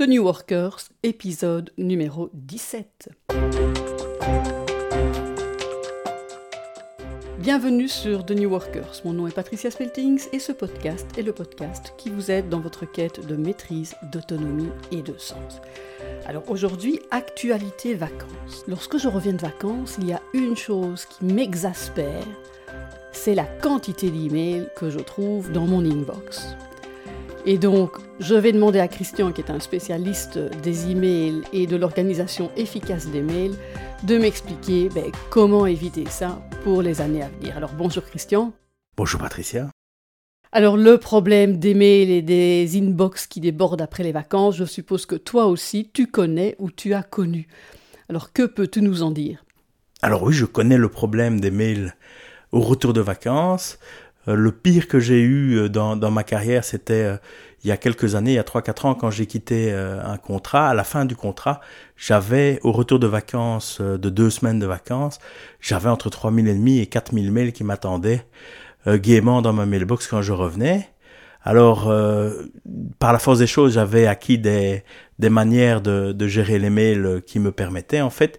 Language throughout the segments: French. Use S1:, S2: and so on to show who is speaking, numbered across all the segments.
S1: The New Workers, épisode numéro 17. Bienvenue sur The New Workers. Mon nom est Patricia Speltings et ce podcast est le podcast qui vous aide dans votre quête de maîtrise, d'autonomie et de sens. Alors aujourd'hui, actualité vacances. Lorsque je reviens de vacances, il y a une chose qui m'exaspère, c'est la quantité d'emails que je trouve dans mon inbox. Et donc, je vais demander à Christian, qui est un spécialiste des emails et de l'organisation efficace des mails, de m'expliquer ben, comment éviter ça pour les années à venir. Alors, bonjour Christian.
S2: Bonjour Patricia.
S1: Alors, le problème des mails et des inbox qui débordent après les vacances, je suppose que toi aussi, tu connais ou tu as connu. Alors, que peux-tu nous en dire?
S2: Alors oui, je connais le problème des mails au retour de vacances. Euh, le pire que j'ai eu euh, dans, ma carrière, c'était euh, il y a quelques années, il y a 3-4 ans, quand j'ai quitté un contrat. À la fin du contrat, j'avais, au retour de vacances, de deux semaines de vacances, j'avais entre 3000 et demi et 4000 mails qui m'attendaient gaiement dans ma mailbox quand je revenais. Alors, par la force des choses, j'avais acquis des, manières de gérer les mails qui me permettaient, en fait,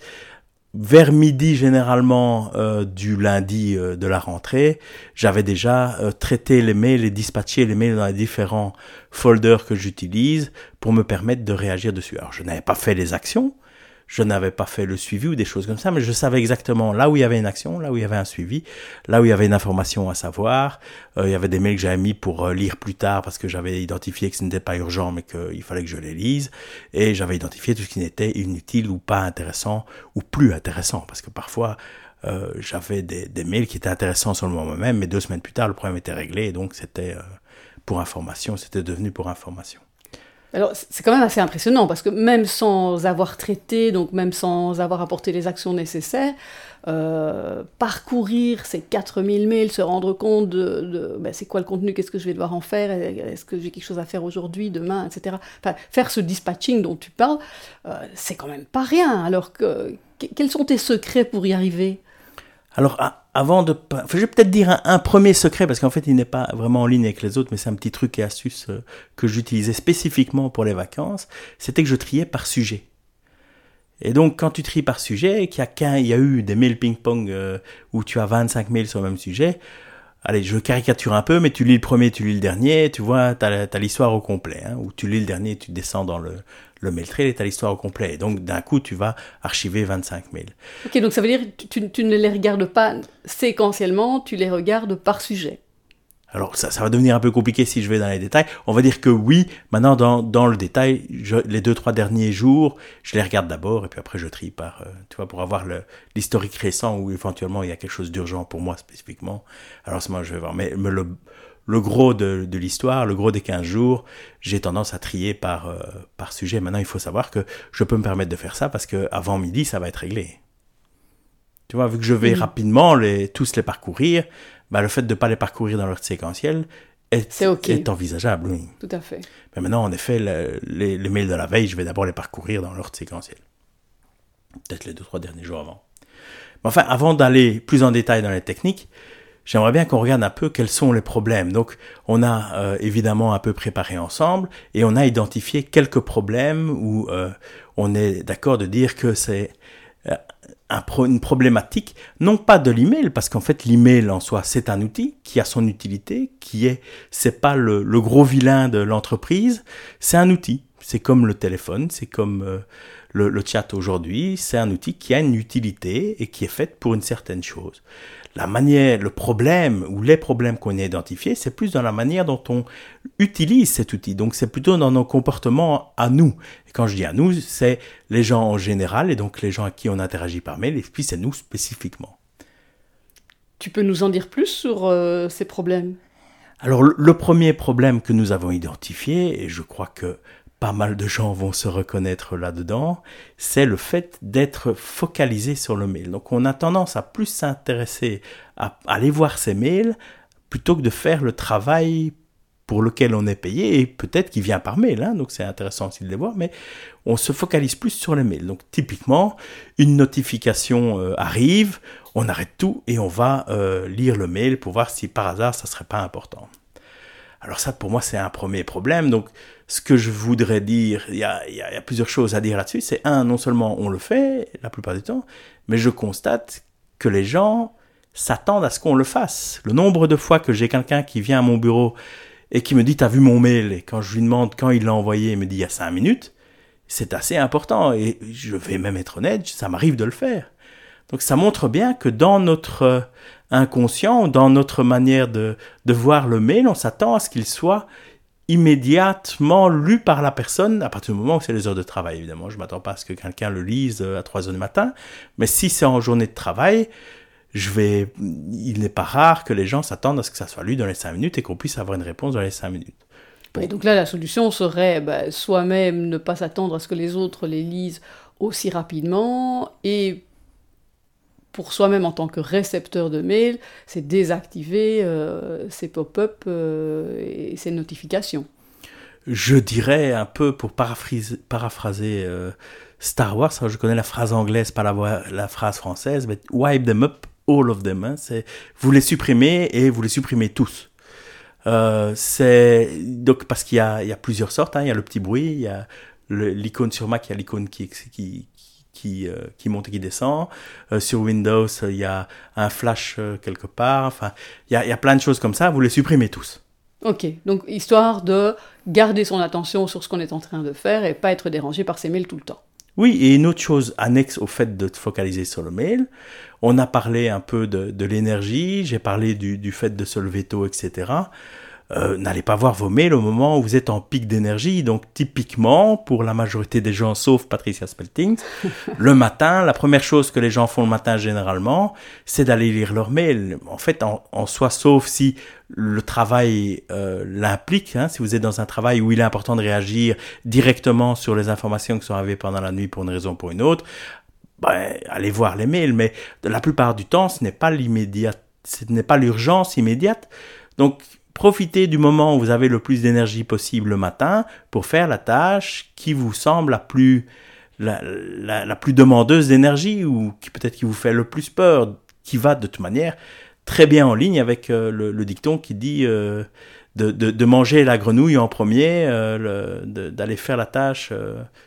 S2: vers midi généralement euh, du lundi euh, de la rentrée, j'avais déjà euh, traité les mails et dispatché les mails dans les différents folders que j'utilise pour me permettre de réagir dessus. Alors je n'avais pas fait les actions, je n'avais pas fait le suivi ou des choses comme ça, mais je savais exactement là où il y avait une action, là où il y avait un suivi, là où il y avait une information à savoir. Euh, il y avait des mails que j'avais mis pour euh, lire plus tard parce que j'avais identifié que ce n'était pas urgent, mais qu'il fallait que je les lise. Et j'avais identifié tout ce qui n'était inutile ou pas intéressant ou plus intéressant, parce que parfois euh, j'avais des, des, mails qui étaient intéressants sur le moment même, mais deux semaines plus tard, le problème était réglé, et donc c'était euh, pour information, c'était devenu pour information.
S1: Alors, c'est quand même assez impressionnant parce que même sans avoir traité, donc même sans avoir apporté les actions nécessaires, euh, parcourir ces 4000 mails, se rendre compte de, ben, c'est quoi le contenu, qu'est-ce que je vais devoir en faire, est-ce que j'ai quelque chose à faire aujourd'hui, demain, etc. Enfin, faire ce dispatching dont tu parles, euh, c'est quand même pas rien. Alors, que, quels sont tes secrets pour y arriver?
S2: Alors, avant de... je vais peut-être dire un, premier secret, parce qu'en fait, il n'est pas vraiment en ligne avec les autres, mais c'est un petit truc et astuce euh, que j'utilisais spécifiquement pour les vacances, c'était que je triais par sujet. Et donc, quand tu tries par sujet, qu'il y a qu'un, il y a eu des mails ping-pong euh, où tu as 25 mails sur le même sujet, allez, je caricature un peu, mais tu lis le premier, tu lis le dernier, tu vois, tu as, l'histoire au complet. Hein, ou tu lis le dernier, tu descends dans le, le mail trail tu as l'histoire au complet. Et donc, d'un coup, tu vas archiver 25 mails.
S1: Ok, donc ça veut dire que tu, tu ne les regardes pas séquentiellement, tu les regardes par sujet.
S2: Alors ça, ça va devenir un peu compliqué si je vais dans les détails. On va dire que oui, maintenant dans, dans le détail, je, les deux trois derniers jours, je les regarde d'abord et puis après je trie par, euh, tu vois, pour avoir l'historique récent ou éventuellement il y a quelque chose d'urgent pour moi spécifiquement. Alors c'est moi je vais voir. Mais, le, le gros de, de l'histoire, le gros des 15 jours, j'ai tendance à trier par, euh, par sujet. Maintenant il faut savoir que je peux me permettre de faire ça parce que avant midi ça va être réglé. Tu vois, vu que je vais rapidement les, tous les parcourir, bah, le fait de ne pas les parcourir dans l'ordre séquentiel est, est, envisageable, oui.
S1: Tout à fait.
S2: Mais maintenant, en effet, les, les, mails de la veille, je vais d'abord les parcourir dans l'ordre séquentiel. Peut-être les deux, trois derniers jours avant. Mais enfin, avant d'aller plus en détail dans les techniques, j'aimerais bien qu'on regarde un peu quels sont les problèmes. Donc, on a euh, évidemment un peu préparé ensemble et on a identifié quelques problèmes où euh, on est d'accord de dire que c'est euh, une problématique, non pas de l'email, parce qu'en fait l'email en soi c'est un outil qui a son utilité, qui est, c'est pas le, gros vilain de l'entreprise, c'est un outil. C'est comme le téléphone, c'est comme euh, le, le, chat aujourd'hui, c'est un outil qui a une utilité et qui est fait pour une certaine chose la manière, le problème ou les problèmes qu'on a identifiés, c'est plus dans la manière dont on utilise cet outil. Donc c'est plutôt dans nos comportements à nous. Et quand je dis à nous, c'est les gens en général et donc les gens à qui on interagit par mail et puis c'est nous spécifiquement.
S1: Tu peux nous en dire plus sur euh, ces problèmes?
S2: Alors le premier problème que nous avons identifié, et je crois que pas mal de gens vont se reconnaître là-dedans, c'est le fait d'être focalisé sur le mail. Donc on a tendance à plus s'intéresser à aller voir ces mails plutôt que de faire le travail pour lequel on est payé et peut-être qu'il vient par mail, hein, donc c'est intéressant aussi de les voir, mais on se focalise plus sur les mails. Donc typiquement, une notification euh, arrive, on arrête tout et on va euh, lire le mail pour voir si par hasard ça serait pas important. Alors ça pour moi c'est un premier problème, donc ce que je voudrais dire, il y a, y a, plusieurs choses à dire là-dessus. C'est un, non seulement on le fait la plupart du temps, mais je constate que les gens s'attendent à ce qu'on le fasse. Le nombre de fois que j'ai quelqu'un qui vient à mon bureau et qui me dit t'as vu mon mail? Et quand je lui demande quand il l'a envoyé, il me dit il y a cinq minutes, c'est assez important et je vais même être honnête, ça m'arrive de le faire. Donc ça montre bien que dans notre inconscient, dans notre manière de, de voir le mail, on s'attend à ce qu'il soit immédiatement lu par la personne à partir du moment où c'est les heures de travail. Évidemment, je ne m'attends pas à ce que quelqu'un le lise euh, à 3 heures du matin, mais si c'est en journée de travail, je vais, il n'est pas rare que les gens s'attendent à ce que ça soit lu dans les 5 minutes et qu'on puisse avoir une réponse dans les 5 minutes.
S1: Et donc là, la solution serait bah, soi-même ne pas s'attendre à ce que les autres les lisent aussi rapidement et pour soi-même en tant que récepteur de mail, c'est désactiver euh, ces pop-up euh, et ces notifications.
S2: Je dirais un peu pour paraphraser, euh, Star Wars, je connais la phrase anglaise, pas la, la phrase française, mais wipe them up, all of them. Hein, c'est vous les supprimez et vous les supprimez tous. c'est donc parce qu'il y a, plusieurs sortes. Hein, il y a le petit bruit, il y a l'icône sur Mac, il y a l'icône qui, qui, euh, qui monte et qui descend. Euh, sur Windows, il y a un flash euh, quelque part. Enfin, il y a, y a plein de choses comme ça. Vous les supprimez tous.
S1: Ok, donc histoire de garder son attention sur ce qu'on est en train de faire et pas être dérangé par ses mails tout le temps.
S2: Oui, et une autre chose annexe au fait de te focaliser sur le mail, on a parlé un peu de, de l'énergie, j'ai parlé du, du, fait de se lever tôt, etc. Euh, n'allez pas voir vos mails au moment où vous êtes en pic d'énergie. Donc typiquement, pour la majorité des gens, sauf Patricia Spelting, le matin, la première chose que les gens font le matin généralement, c'est d'aller lire leurs mails. En fait, en, soi, sauf si le travail euh, l'implique, hein, si vous êtes dans un travail où il est important de réagir directement sur les informations qui sont arrivées pendant la nuit pour une raison ou pour une autre, ben, allez voir les mails. Mais la plupart du temps, ce n'est pas l'immédiat, ce n'est pas l'urgence immédiate. Donc, Profitez du moment où vous avez le plus d'énergie possible le matin pour faire la tâche qui vous semble la plus, la, plus demandeuse d'énergie ou qui peut-être qui vous fait le plus peur, qui va de toute manière très bien en ligne avec euh, le, dicton qui dit euh, de, de, manger la grenouille en premier, euh, d'aller faire la tâche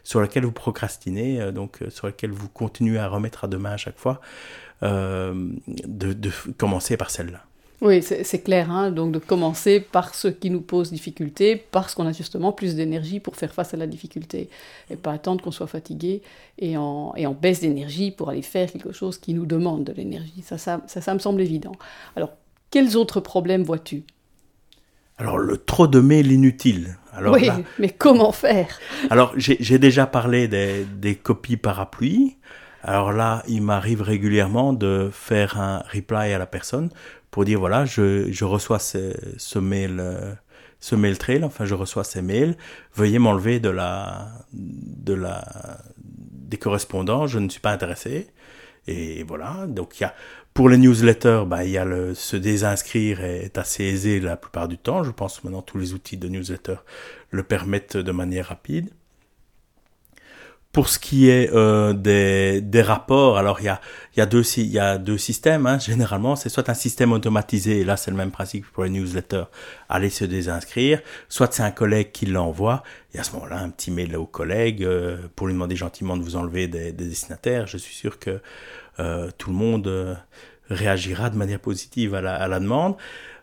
S2: sur laquelle vous procrastinez, donc sur laquelle vous continuez à remettre à demain à chaque fois, de commencer par celle-là.
S1: Oui, c'est clair, hein. donc de commencer par ce qui nous pose difficulté, parce qu'on a justement plus d'énergie pour faire face à la difficulté, et pas attendre qu'on soit fatigué et en, et en baisse d'énergie pour aller faire quelque chose qui nous demande de l'énergie. Ça ça, ça, me semble évident. Alors, quels autres problèmes vois-tu?
S2: Alors, le trop de mails inutiles. Alors,
S1: oui, mais comment faire?
S2: Alors, j'ai déjà parlé des, des copies parapluies. Alors là, il m'arrive régulièrement de faire un reply à la personne pour dire voilà, je, je reçois ce, ce mail, euh, ce mail trail, enfin je reçois ces mails, veuillez m'enlever de la, de la, des correspondants, je ne suis pas intéressé. Et voilà, donc il y a, pour les newsletters, bah, il y a le, se désinscrire est assez aisé la plupart du temps. Je pense maintenant tous les outils de newsletter le permettent de manière rapide. Pour ce qui est euh, des, des, rapports, alors il y a, y a, deux, y a deux systèmes. Hein. Généralement, c'est soit un système automatisé, et là c'est le même principe pour les newsletters, aller se désinscrire, soit c'est un collègue qui l'envoie, et à ce moment-là, un petit mail au collègue euh, pour lui demander gentiment de vous enlever des, des destinataires. Je suis sûr que euh, tout le monde euh, réagira de manière positive à la, à la demande.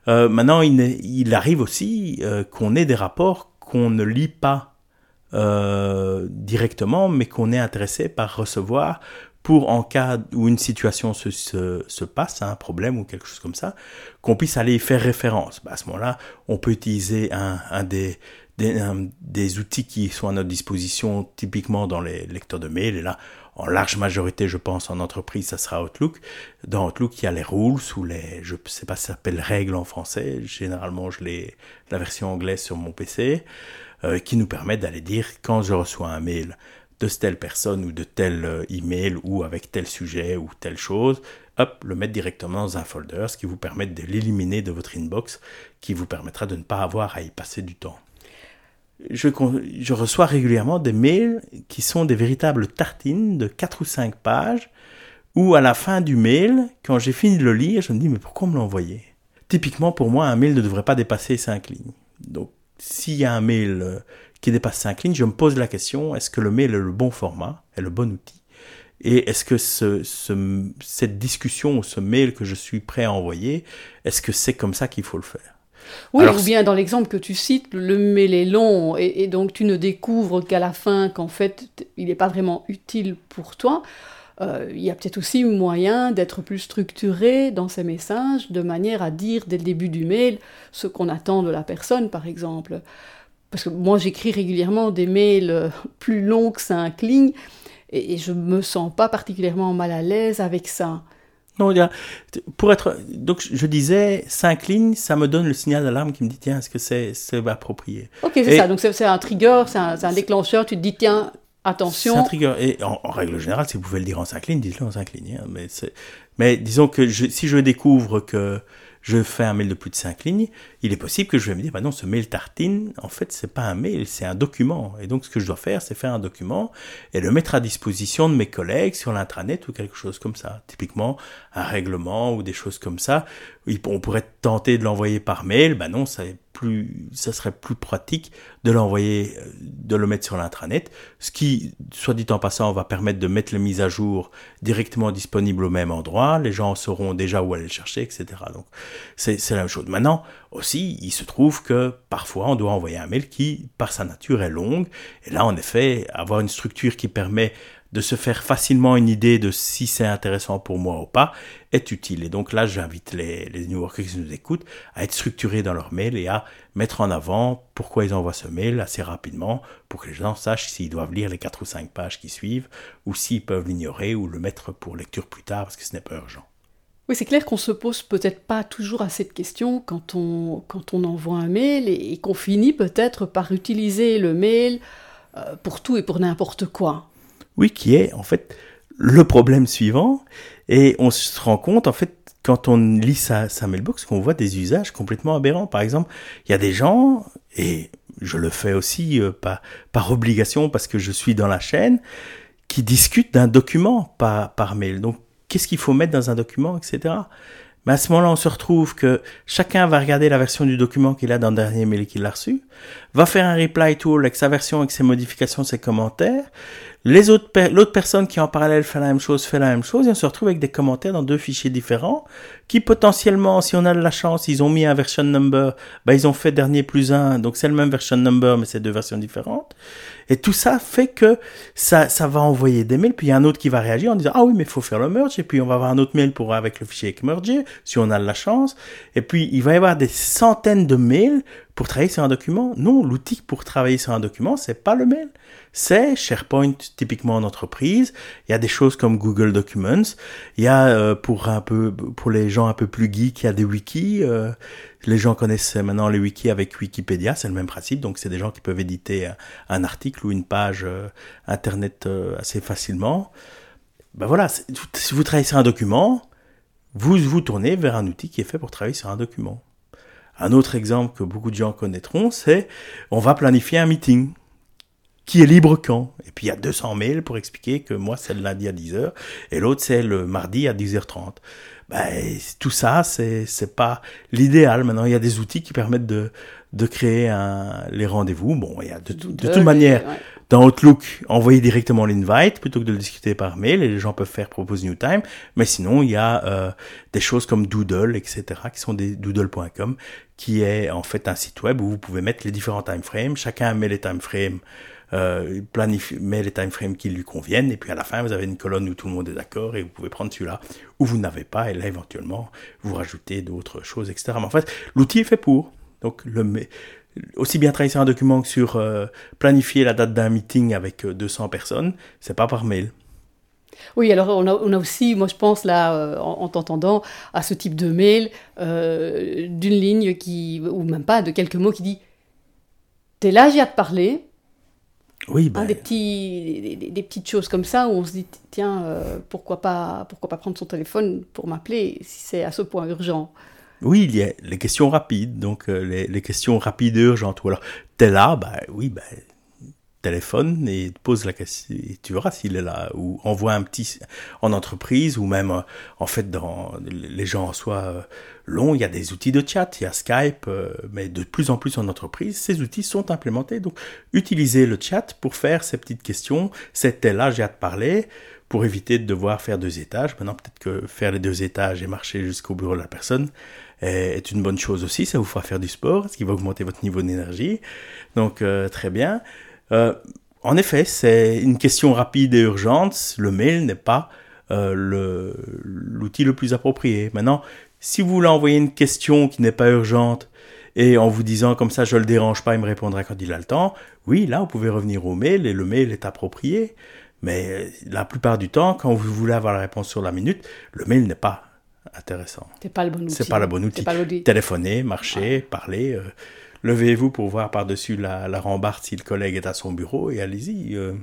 S2: Euh, maintenant, il, il, arrive aussi qu'on ait des rapports qu'on ne lit pas euh, directement, mais qu'on est intéressé par recevoir pour en cas où une situation se, se, se passe, un problème ou quelque chose comme ça, qu'on puisse aller y faire référence. Bah, à ce moment-là, on peut utiliser un, un des, des, des, outils qui sont à notre disposition, typiquement dans les lecteurs de mail. Et là, en large majorité, je pense, en entreprise, ça sera Outlook. Dans Outlook, il y a les rules ou les, je sais pas si ça s'appelle règles en français. Généralement, je l'ai la version anglaise sur mon PC. Euh, qui nous permettent d'aller dire quand je reçois un mail de telle personne ou de tel euh, email ou avec tel sujet ou telle chose, hop, le mettre directement dans un folder, ce qui vous permet de l'éliminer de votre inbox, qui vous permettra de ne pas avoir à y passer du temps. Je, reçois régulièrement des mails qui sont des véritables tartines de 4 ou 5 pages, où à la fin du mail, quand j'ai fini de le lire, je me dis mais pourquoi me l'envoyer? Typiquement pour moi, un mail ne devrait pas dépasser 5 lignes. Donc s'il y a un mail euh, qui dépasse 5 lignes, je me pose la question, est-ce que le mail est le bon format, est le bon outil? Et est-ce que ce, cette discussion ou ce mail que je suis prêt à envoyer, est-ce que c'est comme ça qu'il faut le faire?
S1: Oui, ou bien dans l'exemple que tu cites, le mail est long et, donc tu ne découvres qu'à la fin qu'en fait il n'est pas vraiment utile pour toi. Euh, il y a peut-être aussi moyen d'être plus structuré dans ces messages de manière à dire dès le début du mail ce qu'on attend de la personne, par exemple. Parce que moi j'écris régulièrement des mails plus longs que cinq lignes et, je je me sens pas particulièrement mal à l'aise avec ça.
S2: Non, pour être, donc je disais, cinq lignes, ça me donne le signal d'alarme qui me dit, tiens, est-ce que c'est approprié?
S1: Ok, c'est ça, donc c'est un trigger, c'est un, déclencheur, tu te dis, tiens, attention.
S2: C'est un trigger, et en, règle générale, si vous pouvez le dire en cinq lignes, dites-le en cinq lignes. Hein, mais, mais disons que si je découvre que je fais un mail de plus de 5 lignes, il est possible que je vais me dire, bah non, ce mail tartine, en fait, c'est pas un mail, c'est un document. Et donc, ce que je dois faire, c'est faire un document et le mettre à disposition de mes collègues sur l'intranet ou quelque chose comme ça. Typiquement, un règlement ou des choses comme ça. On pourrait tenter de l'envoyer par mail, bah non, ça plus, ça serait plus pratique de l'envoyer, euh, de le mettre sur l'intranet, ce qui, soit dit en passant, va permettre de mettre les mises à jour directement disponibles au même endroit, les gens sauront déjà où aller le chercher, etc. Donc, c'est la même chose. Maintenant, aussi, il se trouve que parfois on doit envoyer un mail qui, par sa nature, est longue, et là, en effet, avoir une structure qui permet de se faire facilement une idée de si c'est intéressant pour moi ou pas est utile. Et donc là, j'invite les, les New Workers qui nous écoutent à être structurés dans leur mail et à mettre en avant pourquoi ils envoient ce mail assez rapidement pour que les gens sachent s'ils doivent lire les quatre ou cinq pages qui suivent ou s'ils peuvent l'ignorer ou le mettre pour lecture plus tard parce que ce n'est pas urgent.
S1: Oui, c'est clair qu'on se pose peut-être pas toujours à cette question quand on, quand on envoie un mail et, qu'on finit peut-être par utiliser le mail euh, pour tout et pour n'importe quoi.
S2: Oui, qui est en fait le problème suivant. Et on se rend compte, en fait, quand on lit sa, mailbox, qu'on voit des usages complètement aberrants. Par exemple, il y a des gens, et je le fais aussi euh, par, obligation parce que je suis dans la chaîne, qui discutent d'un document par mail. Donc, qu'est-ce qu'il faut mettre dans un document, etc. Mais à ce moment-là, on se retrouve que chacun va regarder la version du document qu'il a dans le dernier mail qu'il a reçu, va faire un reply tool avec sa version, avec ses modifications, ses commentaires, les autres, l'autre personne qui en parallèle fait la même chose fait la même chose et on se retrouve avec des commentaires dans deux fichiers différents qui potentiellement, si on a de la chance, ils ont mis un version number, bah ils ont fait dernier plus un, donc c'est le même version number mais c'est deux versions différentes. Et tout ça fait que ça, ça va envoyer des mails, puis il y a un autre qui va réagir en disant ah oui mais il faut faire le merge et puis on va avoir un autre mail pour avec le fichier merger si on a de la chance. Et puis il va y avoir des centaines de mails pour travailler sur un document. Non, l'outil pour travailler sur un document c'est pas le mail c'est SharePoint typiquement en entreprise. Il y a des choses comme Google Documents. Il y a euh, pour un peu pour les gens un peu plus geeks, il y a des wikis. Euh, les gens connaissent maintenant les wikis avec Wikipédia, c'est le même principe. Donc c'est des gens qui peuvent éditer un, article ou une page euh, internet assez facilement. Ben voilà, si vous travaillez sur un document, vous vous tournez vers un outil qui est fait pour travailler sur un document. Un autre exemple que beaucoup de gens connaîtront, c'est on va planifier un meeting qui est libre quand? Et puis il y a 200 mails pour expliquer que moi c'est le lundi à 10h et l'autre c'est le mardi à 10h30. Ben, tout ça, c'est c'est pas l'idéal. Maintenant, il y a des outils qui permettent de de créer un, les rendez-vous. Bon, il y a de, de, toute manière, dans Outlook, envoyer directement l'invite plutôt que de le discuter par mail et les gens peuvent faire propose new time. Mais sinon, il y a euh, des choses comme Doodle, etc., qui sont des doodle.com, qui est en fait un site web où vous pouvez mettre les différents time frames. Chacun met les time frames euh, planifie, les timeframes qui lui conviennent, et puis à la fin, vous avez une colonne où tout le monde est d'accord, et vous pouvez prendre celui-là, où vous n'avez pas, et là, éventuellement, vous rajoutez d'autres choses, etc. Mais en fait, l'outil est fait pour. Donc, le, aussi bien travailler sur un document que sur euh, planifier la date d'un meeting avec 200 euh, personnes, c'est pas par mail.
S1: Oui, alors on a, on a, aussi, moi je pense là, euh, en, t'entendant, à ce type de mail, d'une ligne qui, ou même pas, de quelques mots qui dit T'es là, j'ai à te parler,
S2: oui, ben...
S1: des, petits, des, petites choses comme ça où on se dit tiens, euh, pourquoi, pas, pourquoi pas prendre son téléphone pour m'appeler si c'est à ce point urgent
S2: Oui, il y a les questions rapides, donc euh, les, les, questions rapides et urgentes. Ou alors, t'es là, bah oui, ben, téléphone et pose la question, et tu verras s'il est là, ou envoie un petit en entreprise, ou même euh, en fait dans les gens en soi euh, longs, il y a des outils de chat, il y a Skype, euh, mais de plus en plus en entreprise, ces outils sont implémentés. Donc utilisez le chat pour faire ces petites questions, c'était là, j'ai hâte de parler, pour éviter de devoir faire deux étages. Maintenant peut-être que faire les deux étages et marcher jusqu'au bureau de la personne est une bonne chose aussi, ça vous fera faire du sport, ce qui va augmenter votre niveau d'énergie. Donc très bien. Euh, en effet, c'est une question rapide et urgente. Le mail n'est pas euh, l'outil le, plus approprié. Maintenant, si vous voulez envoyer une question qui n'est pas urgente et en vous disant comme ça, je le dérange pas, il me répondra quand il a le temps, oui, là, vous pouvez revenir au mail et le mail est approprié. Mais euh, la plupart du temps, quand vous voulez avoir la réponse sur la minute, le mail n'est pas intéressant.
S1: C'est pas le bon outil.
S2: C'est pas le bon outil. Téléphoner, marcher, parler. Levez-vous pour voir par-dessus la, rambarde si le collègue est à son bureau et allez-y. Euh.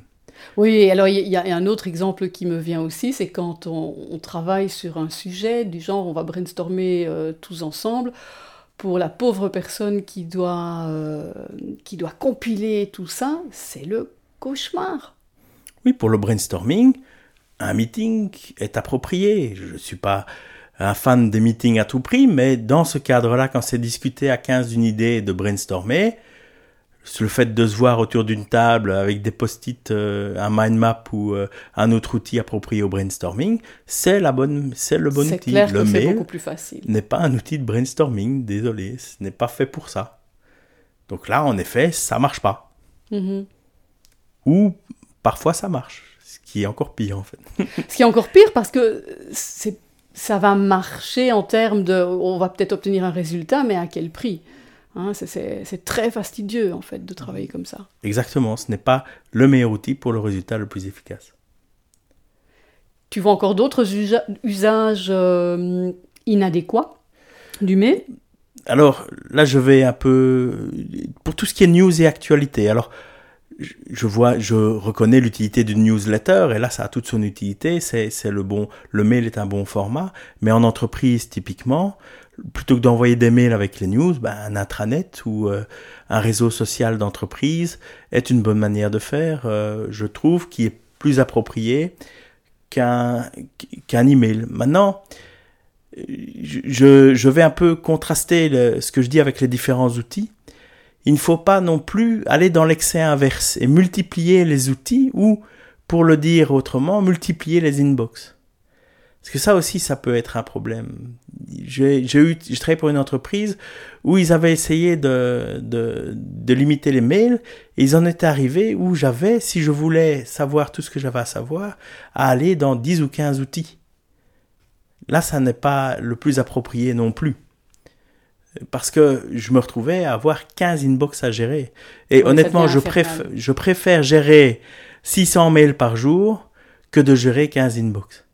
S1: Oui, alors il y, a un autre exemple qui me vient aussi, c'est quand on, travaille sur un sujet du genre on va brainstormer euh, tous ensemble pour la pauvre personne qui doit, euh, qui doit compiler tout ça, c'est le cauchemar.
S2: Oui, pour le brainstorming, un meeting est approprié. Je ne suis pas un fan des meetings à tout prix, mais dans ce cadre-là, quand c'est discuté à 15 d'une idée et de brainstormer, le fait de se voir autour d'une table avec des post-it, euh, un mind map ou euh, un autre outil approprié au brainstorming, c'est la bonne, c'est le bon outil.
S1: Clair
S2: le
S1: mail beaucoup plus facile.
S2: N'est pas un outil de brainstorming, désolé, ce n'est pas fait pour ça. Donc là, en effet, ça marche pas. Mm-hmm. Ou parfois ça marche, ce qui est encore pire en fait.
S1: ce qui est encore pire parce que c'est ça va marcher en termes de, on va peut-être obtenir un résultat, mais à quel prix hein, C'est très fastidieux en fait de travailler comme ça.
S2: Exactement, ce n'est pas le meilleur outil pour le résultat le plus efficace.
S1: Tu vois encore d'autres usages euh, inadéquats du mail
S2: Alors là, je vais un peu pour tout ce qui est news et actualité. Alors je vois, je reconnais l'utilité d'une newsletter et là ça a toute son utilité. C'est, le bon, le mail est un bon format, mais en entreprise typiquement, plutôt que d'envoyer des mails avec les news, ben, un intranet ou euh, un réseau social d'entreprise est une bonne manière de faire. Euh, je trouve qui est plus approprié qu'un qu'un email. Maintenant, je, je vais un peu contraster ce que je dis avec les différents outils il ne faut pas non plus aller dans l'excès inverse et multiplier les outils ou, pour le dire autrement, multiplier les inbox. Parce que ça aussi, ça peut être un problème. J'ai eu, je travaillé pour une entreprise où ils avaient essayé de, de, de limiter les mails et ils en étaient arrivés où j'avais, si je voulais savoir tout ce que j'avais à savoir, à aller dans 10 ou 15 outils. Là, ça n'est pas le plus approprié non plus parce que je me retrouvais à avoir 15 inbox à gérer. Et honnêtement, je, je préfère gérer 600 mails par jour que de gérer 15 inbox.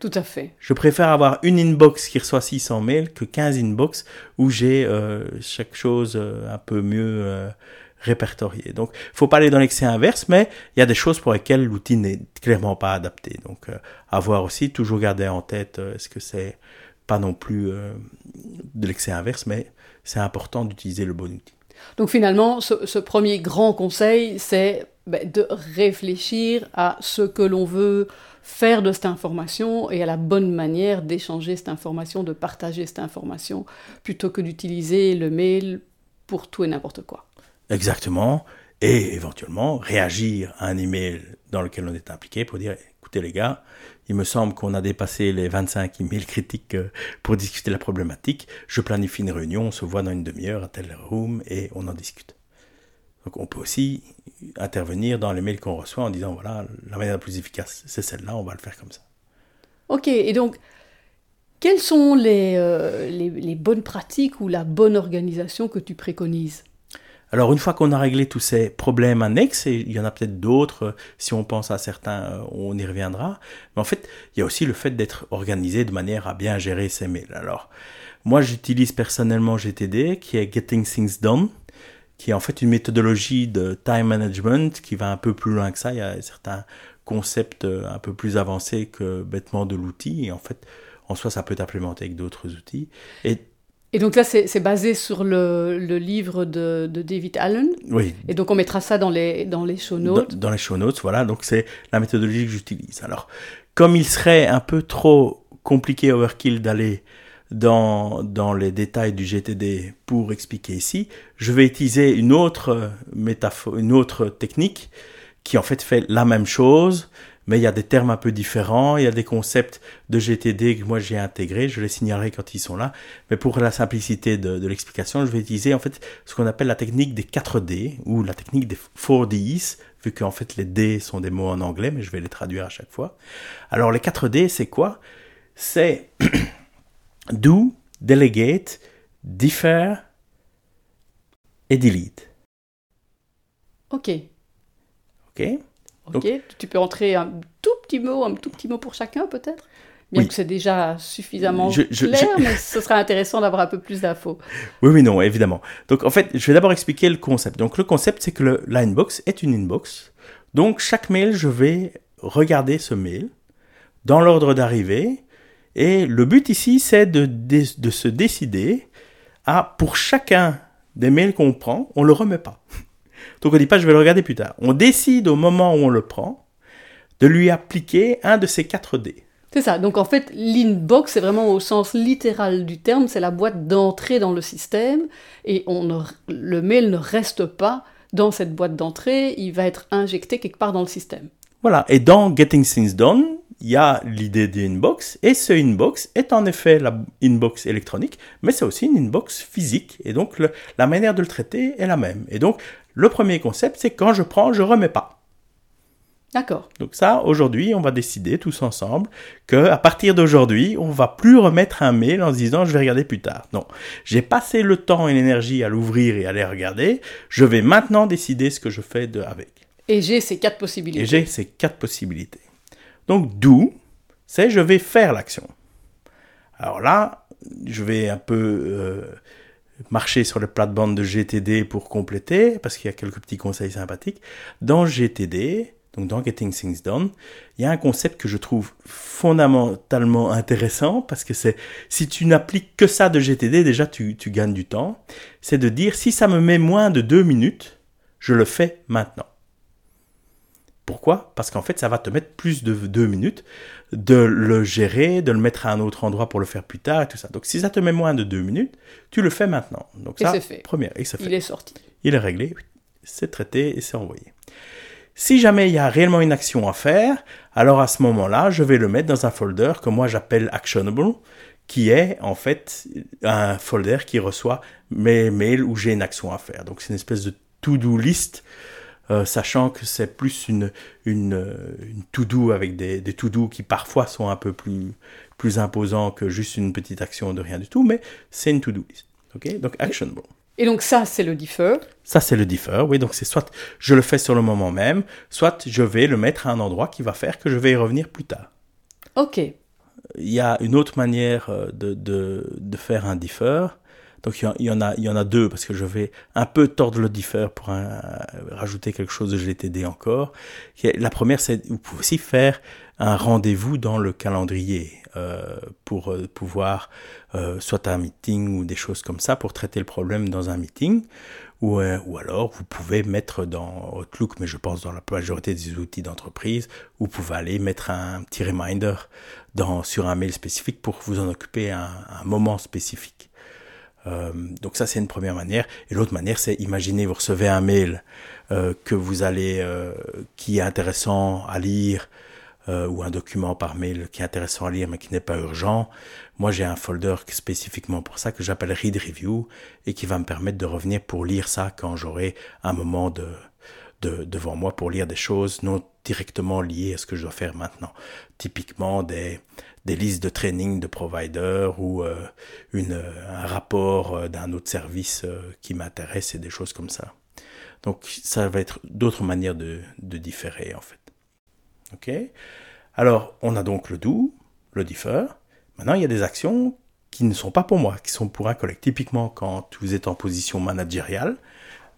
S1: Tout à fait.
S2: Je préfère avoir une inbox qui reçoit 600 mails que 15 inbox où j'ai euh, chaque chose euh, un peu mieux euh, répertoriée. Donc, il faut pas aller dans l'excès inverse, mais il y a des choses pour lesquelles l'outil n'est clairement pas adapté. Donc, avoir aussi, toujours garder en tête, est-ce que c'est pas non plus euh, de l'excès inverse, mais c'est important d'utiliser le bon outil.
S1: Donc finalement, ce, premier grand conseil, c'est ben, de réfléchir à ce que l'on veut faire de cette information et à la bonne manière d'échanger cette information, de partager cette information, plutôt que d'utiliser le mail pour tout et n'importe quoi.
S2: Exactement. Et éventuellement réagir à un email dans lequel on est impliqué pour dire écoutez les gars, il me semble qu'on a dépassé les 25 emails critiques euh, pour discuter la problématique. Je planifie une réunion, on se voit dans une demi-heure à tel room et on en discute. Donc on peut aussi intervenir dans les mails qu'on reçoit en disant voilà, la manière la plus efficace, c'est celle-là, on va le faire comme ça.
S1: Ok, et donc, quelles sont les, euh, les bonnes pratiques ou la bonne organisation que tu préconises?
S2: Alors une fois qu'on a réglé tous ces problèmes annexes, et il y en a peut-être d'autres, euh, si on pense à certains, euh, on y reviendra, mais en fait, il y a aussi le fait d'être organisé de manière à bien gérer ses mails. Alors, moi j'utilise personnellement GTD, qui est Getting Things Done, qui est en fait une méthodologie de time management qui va un peu plus loin que ça. Il y a certains concepts euh, un peu plus avancés que bêtement de l'outil, et en fait, en soi, ça peut être implémenté avec d'autres outils. Et
S1: Et donc là, c'est basé sur le, le livre de, de, David Allen.
S2: Oui.
S1: Et donc on mettra ça dans les, dans les show notes.
S2: Dans, dans les show notes, voilà. Donc c'est la méthodologie que j'utilise. Alors, comme il serait un peu trop compliqué overkill d'aller dans, dans les détails du GTD pour expliquer ici, je vais utiliser une autre métaphore, une autre technique qui en fait fait la même chose, mais il y a des termes un peu différents, il y a des concepts de GTD que moi j'ai intégrés, je les signalerai quand ils sont là, mais pour la simplicité de, de l'explication, je vais utiliser en fait ce qu'on appelle la technique des 4 D, ou la technique des 4 Ds, vu qu'en fait les D sont des mots en anglais, mais je vais les traduire à chaque fois. Alors les 4 D, c'est quoi? C'est do, delegate, defer et delete.
S1: Ok.
S2: Ok?
S1: Ok, tu peux entrer un tout petit mot, un tout petit mot pour chacun peut-être? Bien que c'est déjà suffisamment clair, mais ce sera intéressant d'avoir un peu plus d'infos.
S2: Oui, oui, non, évidemment. Donc en fait, je vais d'abord expliquer le concept. Donc le concept, c'est que le, l'inbox est une inbox. Donc chaque mail, je vais regarder ce mail dans l'ordre d'arrivée. Et le but ici, c'est de, de, de se décider à, pour chacun des mails qu'on prend, on ne le remet pas. Donc on dit pas je vais le regarder plus tard. On décide au moment où on le prend de lui appliquer un de ces 4 D.
S1: C'est ça. Donc en fait, l'inbox, c'est vraiment au sens littéral du terme, c'est la boîte d'entrée dans le système et on le mail ne reste pas dans cette boîte d'entrée, il va être injecté quelque part dans le système.
S2: Voilà. Et dans Getting Things Done, il y a l'idée d'inbox, et ce inbox est en effet la inbox électronique, mais c'est aussi une inbox physique, et donc la manière de le traiter est la même. Et donc le premier concept, c'est quand je prends, je remets pas.
S1: D'accord.
S2: Donc ça, aujourd'hui, on va décider tous ensemble que à partir d'aujourd'hui, on va plus remettre un mail en se disant je vais regarder plus tard. Non, j'ai passé le temps et l'énergie à l'ouvrir et à les regarder. Je vais maintenant décider ce que je fais de avec.
S1: Et j'ai ces quatre possibilités.
S2: Et j'ai ces quatre possibilités. Donc d'où, c'est je vais faire l'action. Alors là, je vais un peu euh, marcher sur les plates-bandes de GTD pour compléter, parce qu'il y a quelques petits conseils sympathiques. Dans GTD, donc dans Getting Things Done, il y a un concept que je trouve fondamentalement intéressant, parce que c'est, si tu n'appliques que ça de GTD, déjà tu, tu gagnes du temps, c'est de dire, si ça me met moins de deux minutes, je le fais maintenant. Pourquoi? Parce qu'en fait, ça va te mettre plus de deux minutes de le gérer, de le mettre à un autre endroit pour le faire plus tard et tout ça. Donc, si ça te met moins de deux minutes, tu le fais maintenant. Donc,
S1: et
S2: ça,
S1: c'est fait.
S2: Première, et ça fait.
S1: Il est sorti.
S2: Il est réglé, c'est traité et c'est envoyé. Si jamais il y a réellement une action à faire, alors à ce moment-là, je vais le mettre dans un folder que moi j'appelle actionable, qui est en fait un folder qui reçoit mes mails où j'ai une action à faire. Donc c'est une espèce de to-do list euh, sachant que c'est plus une, une, une to-do avec des, des to-do qui parfois sont un peu plus, plus imposants que juste une petite action de rien du tout, mais c'est une to-do list. ok? Donc actionable.
S1: Et donc ça, c'est le defer.
S2: Ça, c'est le defer, oui. Donc c'est soit je le fais sur le moment même, soit je vais le mettre à un endroit qui va faire que je vais y revenir plus tard.
S1: Ok.
S2: Il y a une autre manière euh, de, de, de faire un defer. Donc il y, en a, il y en a deux parce que je vais un peu tordre le differ pour un, rajouter quelque chose de GTD encore. La première, c'est vous pouvez aussi faire un rendez-vous dans le calendrier euh, pour euh, pouvoir euh, soit un meeting ou des choses comme ça pour traiter le problème dans un meeting. Ou, euh, ou alors vous pouvez mettre dans Outlook, mais je pense dans la majorité des outils d'entreprise, vous pouvez aller mettre un petit reminder dans, sur un mail spécifique pour vous en occuper à un, un moment spécifique. Euh, donc ça c'est une première manière. Et l'autre manière c'est imaginez vous recevez un mail euh, que vous allez euh, qui est intéressant à lire euh, ou un document par mail qui est intéressant à lire mais qui n'est pas urgent. Moi j'ai un folder spécifiquement pour ça que j'appelle Read Review et qui va me permettre de revenir pour lire ça quand j'aurai un moment de, de, devant moi pour lire des choses non directement liées à ce que je dois faire maintenant. Typiquement des, des listes de training de providers ou euh, une, un rapport euh, d'un autre service euh, qui m'intéresse et des choses comme ça. Donc ça va être d'autres manières de, de différer en fait. Ok? Alors on a donc le do, le differ. Maintenant il y a des actions qui ne sont pas pour moi, qui sont pour un collègue. Typiquement quand vous êtes en position managériale,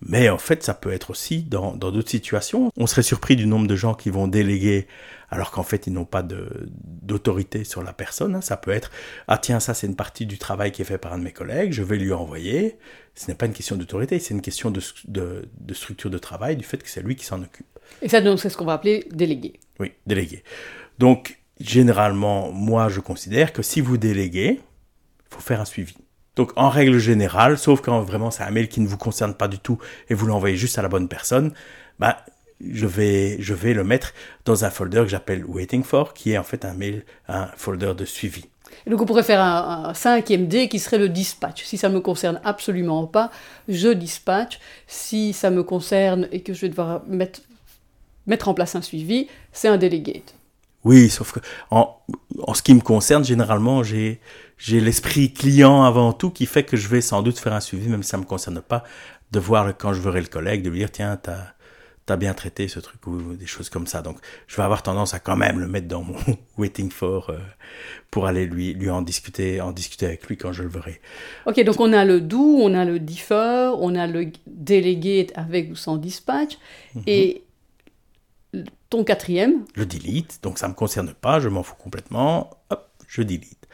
S2: Mais en fait, ça peut être aussi dans d'autres situations. On serait surpris du nombre de gens qui vont déléguer alors qu'en fait, ils n'ont pas d'autorité sur la personne. Hein. Ça peut être, ah tiens, ça c'est une partie du travail qui est fait par un de mes collègues, je vais lui envoyer. Ce n'est pas une question d'autorité, c'est une question de, de, structure de travail, du fait que c'est lui qui s'en occupe.
S1: Et ça, donc, c'est ce qu'on va appeler délégué.
S2: Oui, délégué. Donc, généralement, moi, je considère que si vous déléguez, il faut faire un suivi. Donc, en règle générale, sauf quand vraiment c'est un mail qui ne vous concerne pas du tout et vous l'envoyez juste à la bonne personne, bah, je vais, je vais le mettre dans un folder que j'appelle Waiting for, qui est en fait un mail, un folder de suivi.
S1: Et donc on pourrait faire un, cinquième D qui serait le dispatch. Si ça me concerne absolument pas, je dispatch. Si ça me concerne et que je vais devoir mettre, mettre en place un suivi, c'est un delegate.
S2: Oui, sauf que en, en ce qui me concerne, généralement, j'ai j'ai l'esprit client avant tout qui fait que je vais sans doute faire un suivi, même si ça me concerne pas, de voir quand je verrai le collègue, de lui dire tiens, t'as as bien traité ce truc ou des choses comme ça. Donc, je vais avoir tendance à quand même le mettre dans mon waiting for euh, pour aller lui, lui en discuter, en discuter avec lui quand je le verrai.
S1: Ok, donc on a le do, on a le defer, on a le delegate avec ou sans dispatch, mhm. et ton quatrième
S2: Le delete, donc ça me concerne pas, je m'en fous complètement. Hop, je delete.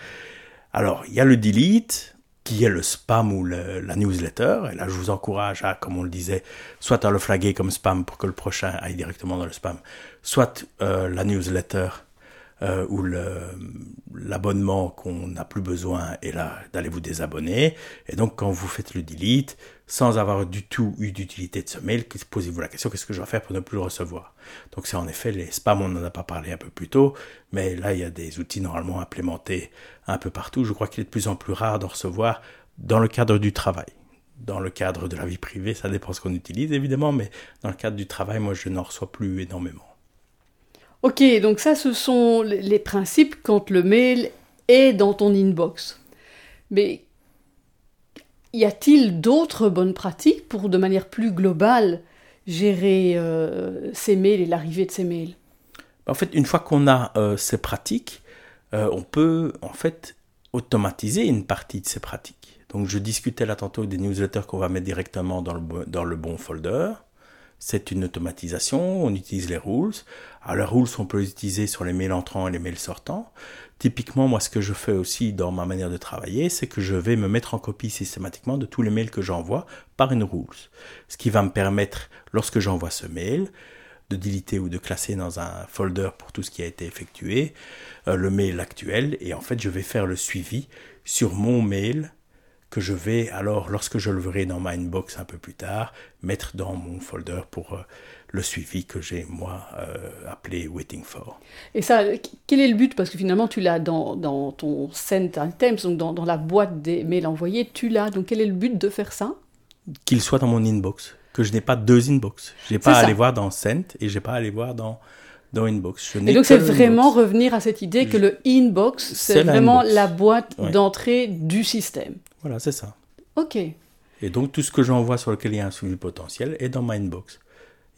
S2: Alors, il y a le delete, qui est le spam ou la newsletter. Et là, je vous encourage à, comme on le disait, soit à le flaguer comme spam pour que le prochain aille directement dans le spam, soit euh, la newsletter euh, ou l'abonnement qu'on n'a plus besoin et là d'aller vous désabonner. Et donc quand vous faites le delete, sans avoir du tout eu d'utilité de ce mail, posez-vous la question qu'est-ce que je dois faire pour ne plus le recevoir? Donc c'est en effet les spams, on n'en a pas parlé un peu plus tôt, mais là il y a des outils normalement implémentés un peu partout. Je crois qu'il est de plus en plus rare d'en recevoir dans le cadre du travail. Dans le cadre de la vie privée, ça dépend ce qu'on utilise évidemment, mais dans le cadre du travail, moi je n'en reçois plus énormément.
S1: Ok, donc ça, ce sont les principes quand le mail est dans ton inbox. Mais y a-t-il d'autres bonnes pratiques pour, de manière plus globale, gérer euh, ces mails et l'arrivée de ces mails?
S2: En fait, une fois qu'on a euh, ces pratiques, euh, on peut en fait automatiser une partie de ces pratiques. Donc, je discutais là tantôt des newsletters qu'on va mettre directement dans le, dans le bon folder c'est une automatisation, on utilise les rules. Alors les rules, on peut les utiliser sur les mails entrants et les mails sortants. Typiquement, moi, ce que je fais aussi dans ma manière de travailler, c'est que je vais me mettre en copie systématiquement de tous les mails que j'envoie par une rules. Ce qui va me permettre, lorsque j'envoie ce mail, de déliter ou de classer dans un folder pour tout ce qui a été effectué, euh, le mail actuel, et en fait, je vais faire le suivi sur mon mail que je vais alors, lorsque je le verrai dans ma inbox un peu plus tard, mettre dans mon folder pour euh, le suivi que j'ai moi euh, appelé Waiting for.
S1: Et ça, quel est le but? Parce que finalement, tu l'as dans, dans, ton sent items, donc dans, dans, la boîte des mails envoyés, tu l'as. Donc quel est le but de faire ça?
S2: Qu'il soit dans mon inbox, que je n'ai pas deux inbox. Je n'ai pas à aller voir dans sent et je n'ai pas à aller voir dans dans Inbox.
S1: et donc c'est vraiment revenir à cette idée que le inbox, c'est vraiment la boîte d'entrée du système.
S2: Voilà, c'est ça.
S1: Ok.
S2: Et donc tout ce que j'envoie sur lequel il y a un suivi potentiel est dans ma inbox.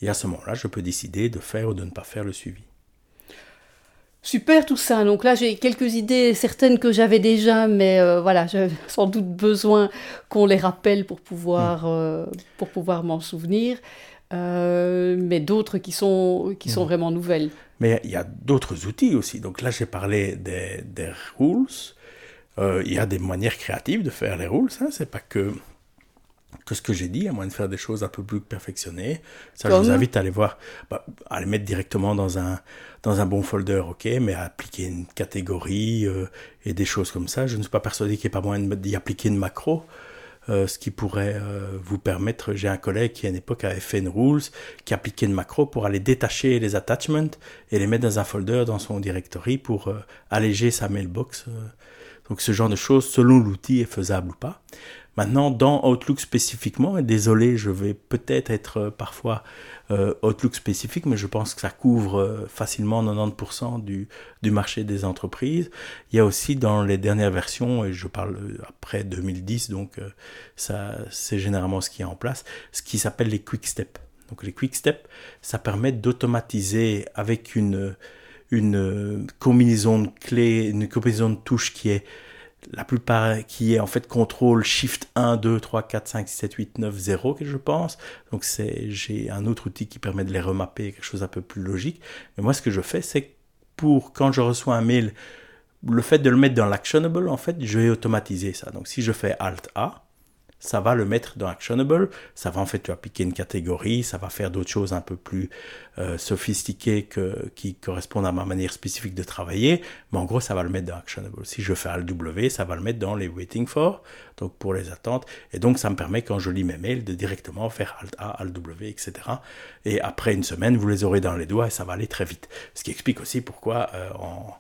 S2: Et à ce moment-là, je peux décider de faire ou de ne pas faire le suivi.
S1: Super tout ça. Donc là, j'ai quelques idées, certaines que j'avais déjà, mais euh, voilà, j'ai sans doute besoin qu'on les rappelle pour pouvoir, mm. euh, pour pouvoir m'en souvenir. Euh, mais d'autres qui sont, qui sont mm. vraiment nouvelles.
S2: Mais il y a d'autres outils aussi. Donc là, j'ai parlé des, des rules. Euh, il y a des manières créatives de faire les rules, ça, c'est pas que, que ce que j'ai dit, à moins de faire des choses un peu plus perfectionnées. Ça, je vous invite à aller voir, bah, à les mettre directement dans un, dans un bon folder, ok, mais à appliquer une catégorie euh, et des choses comme ça. Je ne suis pas persuadé qu'il n'y ait pas moyen d'y appliquer une macro. Euh, ce qui pourrait vous permettre, j'ai un collègue qui à une époque avait fait une rules, qui appliquait une macro pour aller détacher les attachments et les mettre dans un folder dans son directory pour alléger sa mailbox donc ce genre de choses, selon l'outil, est faisable ou pas. Maintenant, dans Outlook spécifiquement, et désolé, je vais peut-être être euh, parfois euh, Outlook spécifique, mais je pense que ça couvre euh, facilement 90% du, du marché des entreprises. Il y a aussi dans les dernières versions, et je parle après 2010, donc ça c'est généralement ce qui est en place, ce qui s'appelle les quick steps. Donc les quick steps, ça permet d'automatiser avec une une combinaison de clés, une combinaison de touches qui est la plupart qui est en fait contrôle Shift 1, 2, 3, 4, 5, 6, 7, 8, 9, 0 que je pense. Donc j'ai un autre outil qui permet de les remapper, quelque chose un peu plus logique. Mais moi ce que je fais c'est pour quand je reçois un mail, le fait de le mettre dans l'actionable en fait, je vais automatiser ça. Donc si je fais Alt A, ça va le mettre dans Actionable, ça va en fait appliquer une catégorie, ça va faire d'autres choses un peu plus euh, sophistiquées que, qui correspondent à ma manière spécifique de travailler, mais en gros ça va le mettre dans Actionable. Si je fais Alt W, ça va le mettre dans les Waiting For, donc pour les attentes, et donc ça me permet quand je lis mes mails de directement faire Alt A, Alt W, etc. Et après une semaine, vous les aurez dans les doigts et ça va aller très vite. Ce qui explique aussi pourquoi euh, en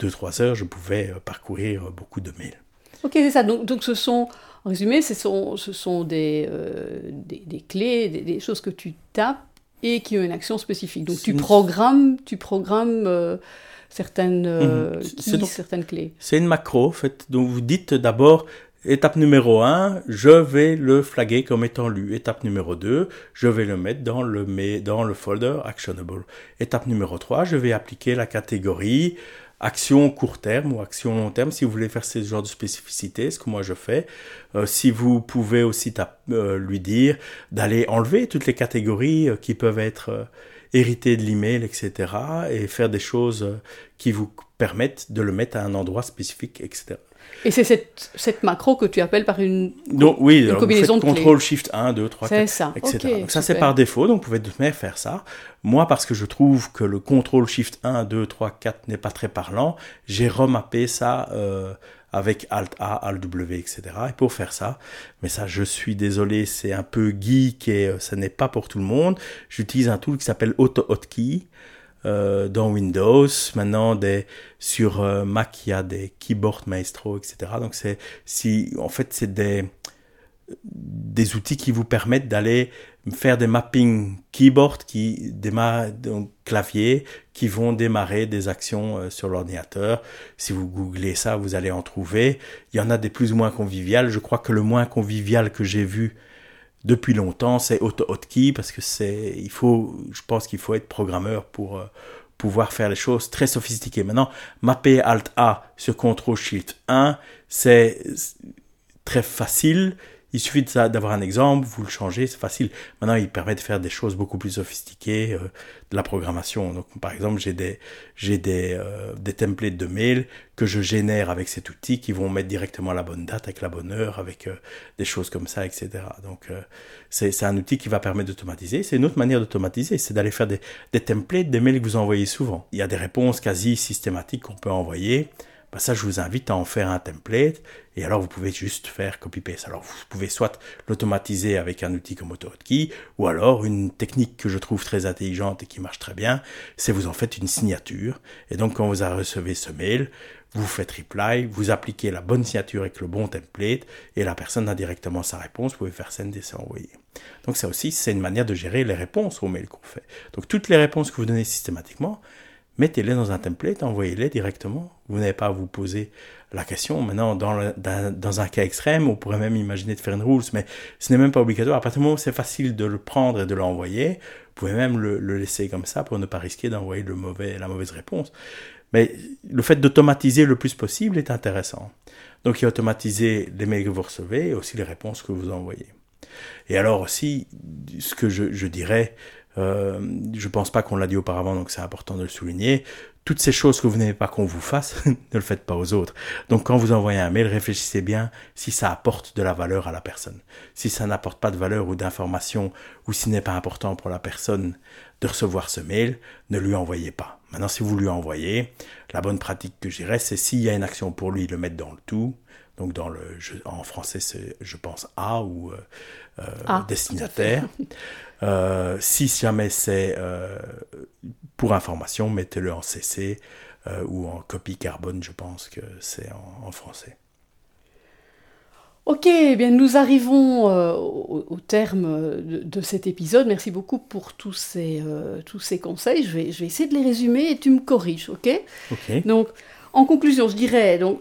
S2: 2-3 heures, je pouvais euh, parcourir beaucoup de mails.
S1: Ok, c'est ça. Donc, donc ce sont en résumé, ce sont, ce sont des, euh, des, des, clés, des, des, choses que tu tapes et qui ont une action spécifique. Donc tu programmes, tu programmes euh, certaines, euh, donc, certaines clés.
S2: C'est une macro, en fait. Donc vous dites d'abord, étape numéro 1, je vais le flaguer comme étant lu. Étape numéro 2, je vais le mettre dans le, dans le folder actionable. Étape numéro 3, je vais appliquer la catégorie action court terme ou action long terme, si vous voulez faire ce genre de spécificité, ce que moi je fais. Euh, si vous pouvez aussi euh, lui dire d'aller enlever toutes les catégories euh, qui peuvent être héritées de l'email, etc. et faire des choses qui vous permettent de le mettre à un endroit spécifique, etc.
S1: Et c'est cette, cette, macro que tu appelles par une,
S2: donc, oui,
S1: une combinaison
S2: de contrôle Shift 1, 2, 3, 4,
S1: ça.
S2: etc.
S1: Okay,
S2: donc ça c'est par défaut, donc vous pouvez de toute faire ça. Moi, parce que je trouve que le contrôle Shift 1, 2, 3, 4 n'est pas très parlant, j'ai remappé ça euh, avec Alt A, Alt W, etc. Et pour faire ça, mais ça je suis désolé, c'est un peu geek et euh, ce n'est pas pour tout le monde, j'utilise un tool qui s'appelle Auto Hotkey. Euh, dans Windows. Maintenant, des, sur euh, Mac, il y a des keyboard maestro, etc. Donc, c'est, si, en fait, c'est des, des outils qui vous permettent d'aller faire des mappings keyboard qui démarrent, donc clavier, qui vont démarrer des actions euh, sur l'ordinateur. Si vous googlez ça, vous allez en trouver. Il y en a des plus ou moins conviviales. Je crois que le moins convivial que j'ai vu depuis longtemps, c'est Auto Hotkey parce que c'est, il faut, je pense qu'il faut être programmeur pour euh, pouvoir faire les choses très sophistiquées. Maintenant, mapper Alt A sur Ctrl Shift 1, c'est très facile. Il suffit d'avoir un exemple, vous le changez, c'est facile. Maintenant, il permet de faire des choses beaucoup plus sophistiquées, euh, de la programmation. Donc, par exemple, j'ai des, j'ai des, euh, des templates de mail que je génère avec cet outil qui vont mettre directement la bonne date avec la bonne heure, avec euh, des choses comme ça, etc. Donc, euh, c'est, c'est un outil qui va permettre d'automatiser. C'est une autre manière d'automatiser, c'est d'aller faire des, des templates des mails que vous envoyez souvent. Il y a des réponses quasi systématiques qu'on peut envoyer bah ça je vous invite à en faire un template et alors vous pouvez juste faire copy-paste. Alors vous pouvez soit l'automatiser avec un outil comme AutoHotkey ou alors une technique que je trouve très intelligente et qui marche très bien, c'est vous en faites une signature et donc quand vous recevez ce mail, vous faites reply, vous appliquez la bonne signature avec le bon template et la personne a directement sa réponse, vous pouvez faire send et envoyer. Donc ça aussi, c'est une manière de gérer les réponses aux mails qu'on fait. Donc toutes les réponses que vous donnez systématiquement, mettez-les dans un template, envoyez-les directement. Vous n'avez pas à vous poser la question. Maintenant, dans, un cas extrême, on pourrait même imaginer de faire une rules, mais ce n'est même pas obligatoire. À partir du moment où c'est facile de le prendre et de l'envoyer, vous pouvez même le, laisser comme ça pour ne pas risquer d'envoyer le mauvais, la mauvaise réponse. Mais le fait d'automatiser le plus possible est intéressant. Donc, il y a automatiser les mails que vous recevez et aussi les réponses que vous envoyez. Et alors aussi, ce que je dirais, euh, je pense pas qu'on l'a dit auparavant, donc c'est important de le souligner. Toutes ces choses que vous n'aimez pas qu'on vous fasse, ne le faites pas aux autres. Donc quand vous envoyez un mail, réfléchissez bien si ça apporte de la valeur à la personne. Si ça n'apporte pas de valeur ou d'information, ou si n'est pas important pour la personne de recevoir ce mail, ne lui envoyez pas. Maintenant, si vous lui envoyez, la bonne pratique que j'irais, c'est s'il y a une action pour lui, le mettre dans le tout. Donc dans le, en français, c'est, je pense, A ou euh, euh destinataire. Euh, si jamais c'est euh, pour information, mettez-le en CC ou en copie carbone, je pense que c'est en, français.
S1: Ok, eh bien nous arrivons au, terme de, cet épisode. Merci beaucoup pour tous ces, tous ces conseils. Je vais, je vais essayer de les résumer et tu me corriges, ok?
S2: Ok.
S1: Donc, en conclusion, je dirais, donc,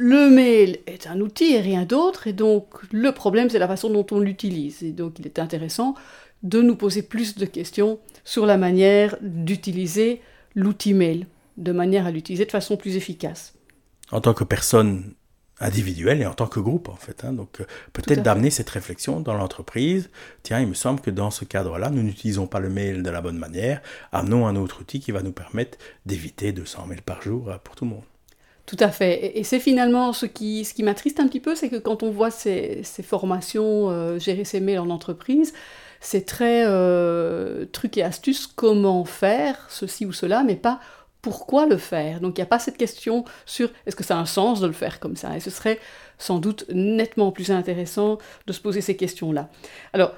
S1: le mail est un outil et rien d'autre, et donc le problème c'est la façon dont on l'utilise. Et donc il est intéressant de nous poser plus de questions sur la manière d'utiliser l'outil mail, de manière à l'utiliser de façon plus efficace.
S2: En tant que personne individuel et en tant que groupe en fait. Hein. Donc euh, peut-être d'amener cette réflexion dans l'entreprise. Tiens, il me semble que dans ce cadre-là, nous n'utilisons pas le mail de la bonne manière. Amenons un autre outil qui va nous permettre d'éviter 200 mails par jour pour tout le monde.
S1: Tout à fait. Et c'est finalement ce qui, ce qui m'attriste un petit peu, c'est que quand on voit ces, formations, euh, gérer ses mails en entreprise, c'est très euh, truc et astuce, comment faire ceci ou cela, mais pas pourquoi le faire. Donc il n'y a pas cette question sur est-ce que ça a un sens de le faire comme ça? Et ce serait sans doute nettement plus intéressant de se poser ces questions-là. Alors,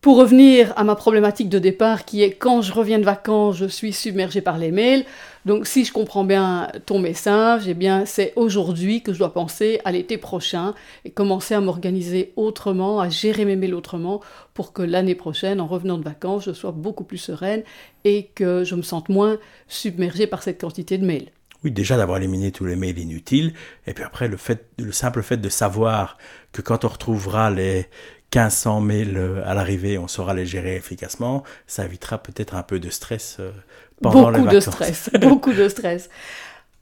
S1: pour revenir à ma problématique de départ qui est quand je reviens de vacances, je suis submergé par les mails. Donc si je comprends bien ton message, eh bien c'est aujourd'hui que je dois penser à l'été prochain et commencer à m'organiser autrement, à gérer mes mails autrement pour que l'année prochaine, en revenant de vacances, je sois beaucoup plus sereine et que je me sente moins submergée par cette quantité de mails.
S2: Oui, déjà d'avoir éliminé tous les mails inutiles, et puis après le le simple fait de savoir que quand on retrouvera les 1500 mails euh, à l'arrivée, on saura les gérer efficacement, ça évitera peut-être un peu de stress euh, pendant
S1: beaucoup
S2: les
S1: vacances. De stress, beaucoup de stress.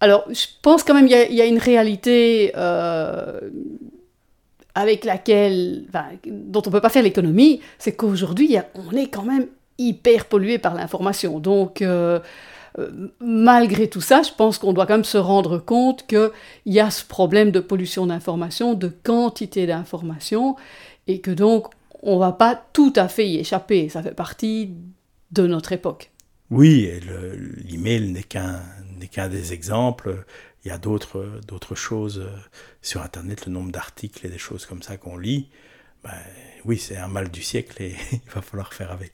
S1: Alors, je pense quand même qu'il y, y, a une réalité euh, avec laquelle, enfin, dont on ne peut pas faire l'économie, c'est qu'aujourd'hui, on est quand même hyper pollué par l'information. Donc, euh, malgré tout ça, je pense qu'on doit quand même se rendre compte qu'il y a ce problème de pollution d'information, de quantité d'information, et que donc on va pas tout à fait y échapper. Ça fait partie de notre époque.
S2: Oui, l'email n'est qu'un n'est qu'un des exemples. Il y a d'autres d'autres choses euh, sur Internet, le nombre d'articles et des choses comme ça qu'on lit. Ben, oui, c'est un mal du siècle et il va falloir faire avec.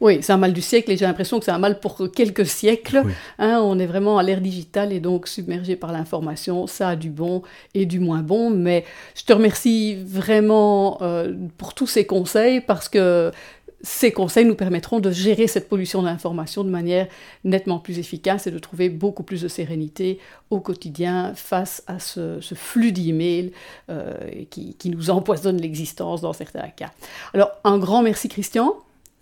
S1: Oui, c'est un mal du siècle et j'ai l'impression que c'est un mal pour quelques siècles. Hein, on est vraiment à l'ère digitale et donc submergé par l'information. Ça a du bon et du moins bon, mais je te remercie vraiment euh, pour tous ces conseils parce que ces conseils nous permettront de gérer cette pollution d'information de manière nettement plus efficace et de trouver beaucoup plus de sérénité au quotidien face à ce, flux d'emails euh, qui, qui nous empoisonne l'existence dans certains cas. Alors, un grand merci Christian.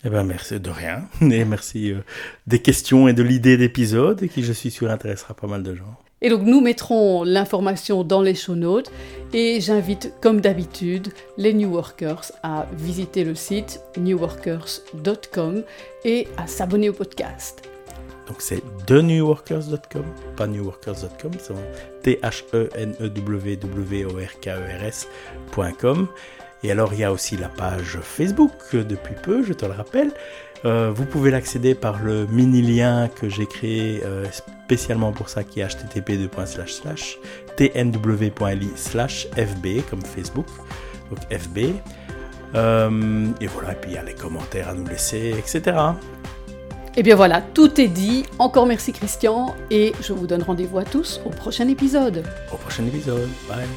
S2: Eh ben merci de rien. Et merci euh, des questions et de l'idée d'épisode qui, je suis sûr, intéressera pas mal de gens.
S1: Et donc nous mettrons l'information dans les show notes et j'invite comme d'habitude les New Workers à visiter le site newworkers.com et à s'abonner au podcast.
S2: Donc c'est thenewworkers.com, pas newworkers.com, c'est T-H-E-N-E-W-W-O-R-K-E-R-S.com. Et alors il y a aussi la page Facebook depuis peu, je te le rappelle. Euh, vous pouvez l'accéder par le mini lien que j'ai créé euh, spécialement pour ça qui est http://tnw.li fb comme Facebook, donc fb. Euh, et voilà, et puis il y a les commentaires à nous laisser, etc.
S1: Et bien voilà, tout est dit. Encore merci Christian et je vous donne rendez-vous à tous au prochain épisode.
S2: Au prochain épisode. Bye.